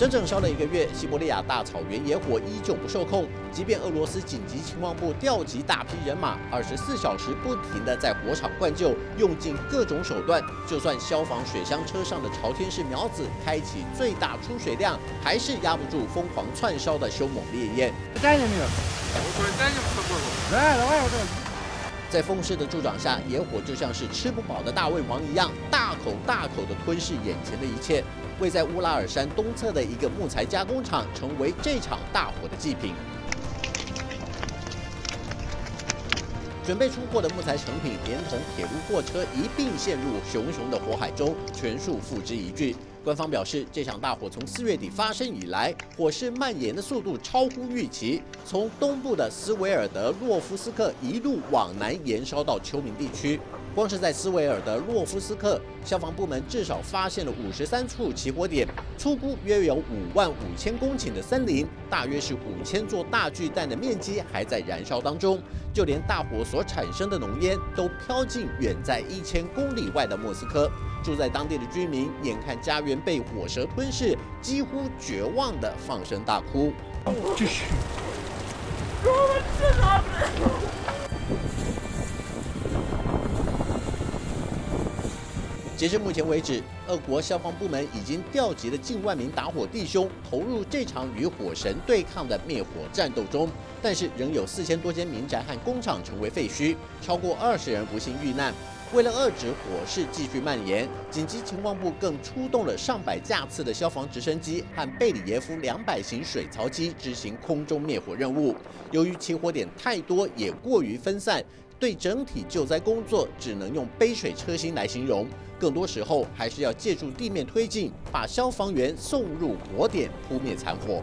整整烧了一个月，西伯利亚大草原野火依旧不受控。即便俄罗斯紧急情况部调集大批人马，二十四小时不停地在火场灌救，用尽各种手段，就算消防水箱车上的朝天式苗子开启最大出水量，还是压不住疯狂窜烧的凶猛烈焰。在风势的助长下，野火就像是吃不饱的大胃王一样，大口大口地吞噬眼前的一切。位在乌拉尔山东侧的一个木材加工厂，成为这场大火的祭品。准备出货的木材成品，连同铁路货车一并陷入熊熊的火海中，全数付之一炬。官方表示，这场大火从四月底发生以来，火势蔓延的速度超乎预期，从东部的斯维尔德洛夫斯克一路往南延烧到丘明地区。光是在斯维尔德洛夫斯克，消防部门至少发现了五十三处起火点，粗估约有五万五千公顷的森林，大约是五千座大巨蛋的面积还在燃烧当中。就连大火所产生的浓烟都飘进远在一千公里外的莫斯科。住在当地的居民眼看家园被火蛇吞噬，几乎绝望地放声大哭。继续。截至目前为止，俄国消防部门已经调集了近万名打火弟兄，投入这场与火神对抗的灭火战斗中。但是，仍有四千多间民宅和工厂成为废墟，超过二十人不幸遇难。为了遏制火势继续蔓延，紧急情况部更出动了上百架次的消防直升机和贝里耶夫两百型水槽机执行空中灭火任务。由于起火点太多，也过于分散。对整体救灾工作，只能用杯水车薪来形容。更多时候，还是要借助地面推进，把消防员送入火点，扑灭残火。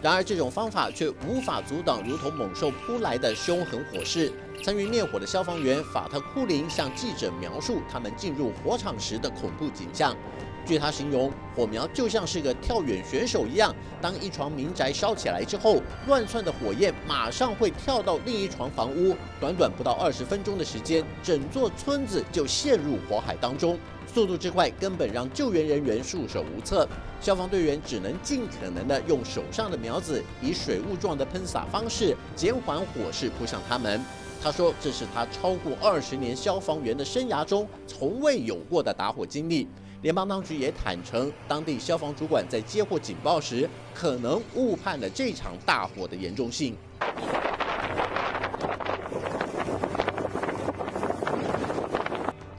然而，这种方法却无法阻挡如同猛兽扑来的凶狠火势。参与灭火的消防员法特库林向记者描述他们进入火场时的恐怖景象。据他形容，火苗就像是个跳远选手一样，当一床民宅烧起来之后，乱窜的火焰马上会跳到另一床房屋，短短不到二十分钟的时间，整座村子就陷入火海当中。速度之快，根本让救援人员束手无策。消防队员只能尽可能的用手上的苗子，以水雾状的喷洒方式减缓火势扑向他们。他说：“这是他超过二十年消防员的生涯中从未有过的打火经历。”联邦当局也坦诚，当地消防主管在接获警报时，可能误判了这场大火的严重性。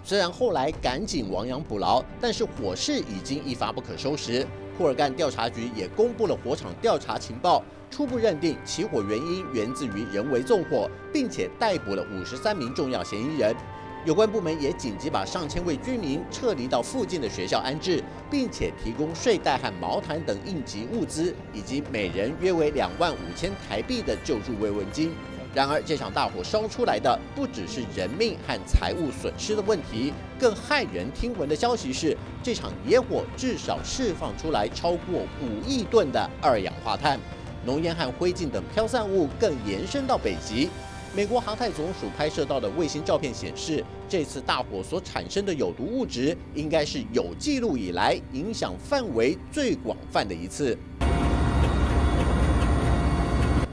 虽然后来赶紧亡羊补牢，但是火势已经一发不可收拾。库尔干调查局也公布了火场调查情报，初步认定起火原因源自于人为纵火，并且逮捕了五十三名重要嫌疑人。有关部门也紧急把上千位居民撤离到附近的学校安置，并且提供睡袋和毛毯等应急物资，以及每人约为两万五千台币的救助慰问金。然而，这场大火烧出来的不只是人命和财物损失的问题，更骇人听闻的消息是，这场野火至少释放出来超过五亿吨的二氧化碳，浓烟和灰烬等飘散物更延伸到北极。美国航太总署拍摄到的卫星照片显示，这次大火所产生的有毒物质，应该是有记录以来影响范围最广泛的一次。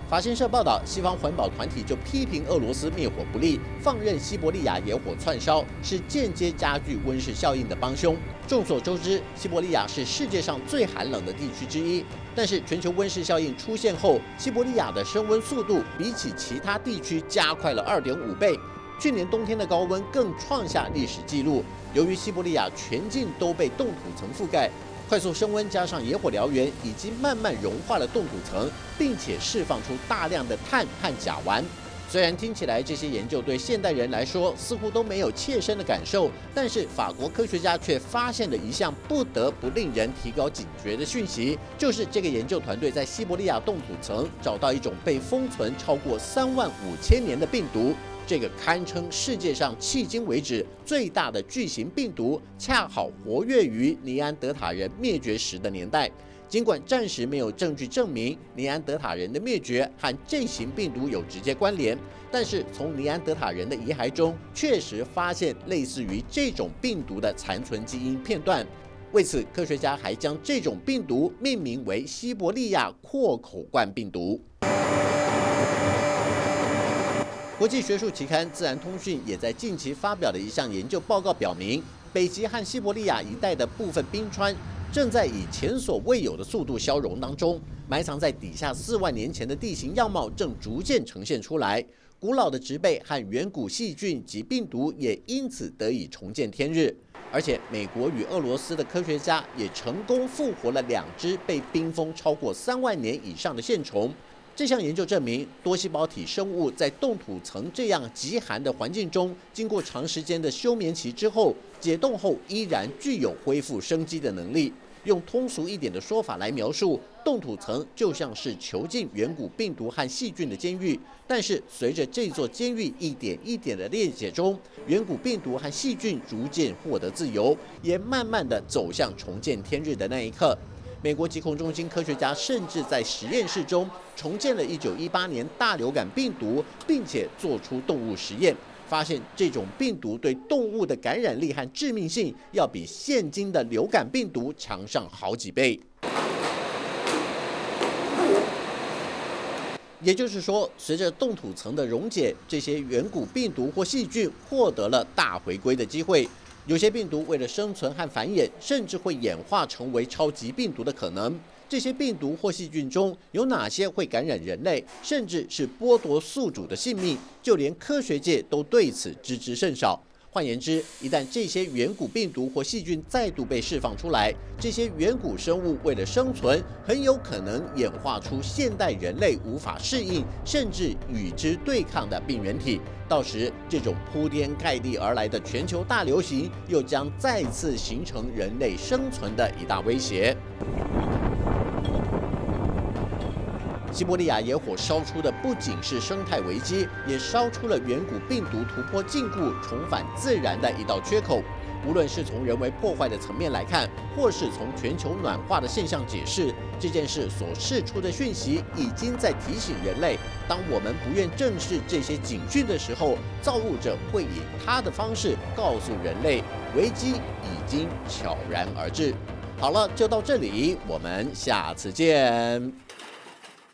法新社报道，西方环保团体就批评俄罗斯灭火不力，放任西伯利亚野火窜烧，是间接加剧温室效应的帮凶。众所周知，西伯利亚是世界上最寒冷的地区之一，但是全球温室效应出现后，西伯利亚的升温速度比起其他地区加快了二点五倍。去年冬天的高温更创下历史纪录。由于西伯利亚全境都被冻土层覆盖。快速升温加上野火燎原，已经慢慢融化了冻土层，并且释放出大量的碳和甲烷。虽然听起来这些研究对现代人来说似乎都没有切身的感受，但是法国科学家却发现了一项不得不令人提高警觉的讯息，就是这个研究团队在西伯利亚冻土层找到一种被封存超过三万五千年的病毒。这个堪称世界上迄今为止最大的巨型病毒，恰好活跃于尼安德塔人灭绝时的年代。尽管暂时没有证据证明尼安德塔人的灭绝和这型病毒有直接关联，但是从尼安德塔人的遗骸中确实发现类似于这种病毒的残存基因片段。为此，科学家还将这种病毒命名为西伯利亚阔口冠病毒。国际学术期刊《自然通讯》也在近期发表的一项研究报告表明，北极和西伯利亚一带的部分冰川。正在以前所未有的速度消融当中，埋藏在底下四万年前的地形样貌正逐渐呈现出来。古老的植被和远古细菌及病毒也因此得以重见天日。而且，美国与俄罗斯的科学家也成功复活了两只被冰封超过三万年以上的线虫。这项研究证明，多细胞体生物在冻土层这样极寒的环境中，经过长时间的休眠期之后，解冻后依然具有恢复生机的能力。用通俗一点的说法来描述，冻土层就像是囚禁远古病毒和细菌的监狱。但是，随着这座监狱一点一点的裂解中，远古病毒和细菌逐渐获得自由，也慢慢的走向重见天日的那一刻。美国疾控中心科学家甚至在实验室中重建了1918年大流感病毒，并且做出动物实验，发现这种病毒对动物的感染力和致命性要比现今的流感病毒强上好几倍。也就是说，随着冻土层的溶解，这些远古病毒或细菌获得了大回归的机会。有些病毒为了生存和繁衍，甚至会演化成为超级病毒的可能。这些病毒或细菌中有哪些会感染人类，甚至是剥夺宿主的性命？就连科学界都对此知之甚少。换言之，一旦这些远古病毒或细菌再度被释放出来，这些远古生物为了生存，很有可能演化出现代人类无法适应，甚至与之对抗的病原体。到时，这种铺天盖地而来的全球大流行，又将再次形成人类生存的一大威胁。西伯利亚野火烧出的不仅是生态危机，也烧出了远古病毒突破禁锢、重返自然的一道缺口。无论是从人为破坏的层面来看，或是从全球暖化的现象解释，这件事所释出的讯息，已经在提醒人类：当我们不愿正视这些警讯的时候，造物者会以他的方式告诉人类，危机已经悄然而至。好了，就到这里，我们下次见。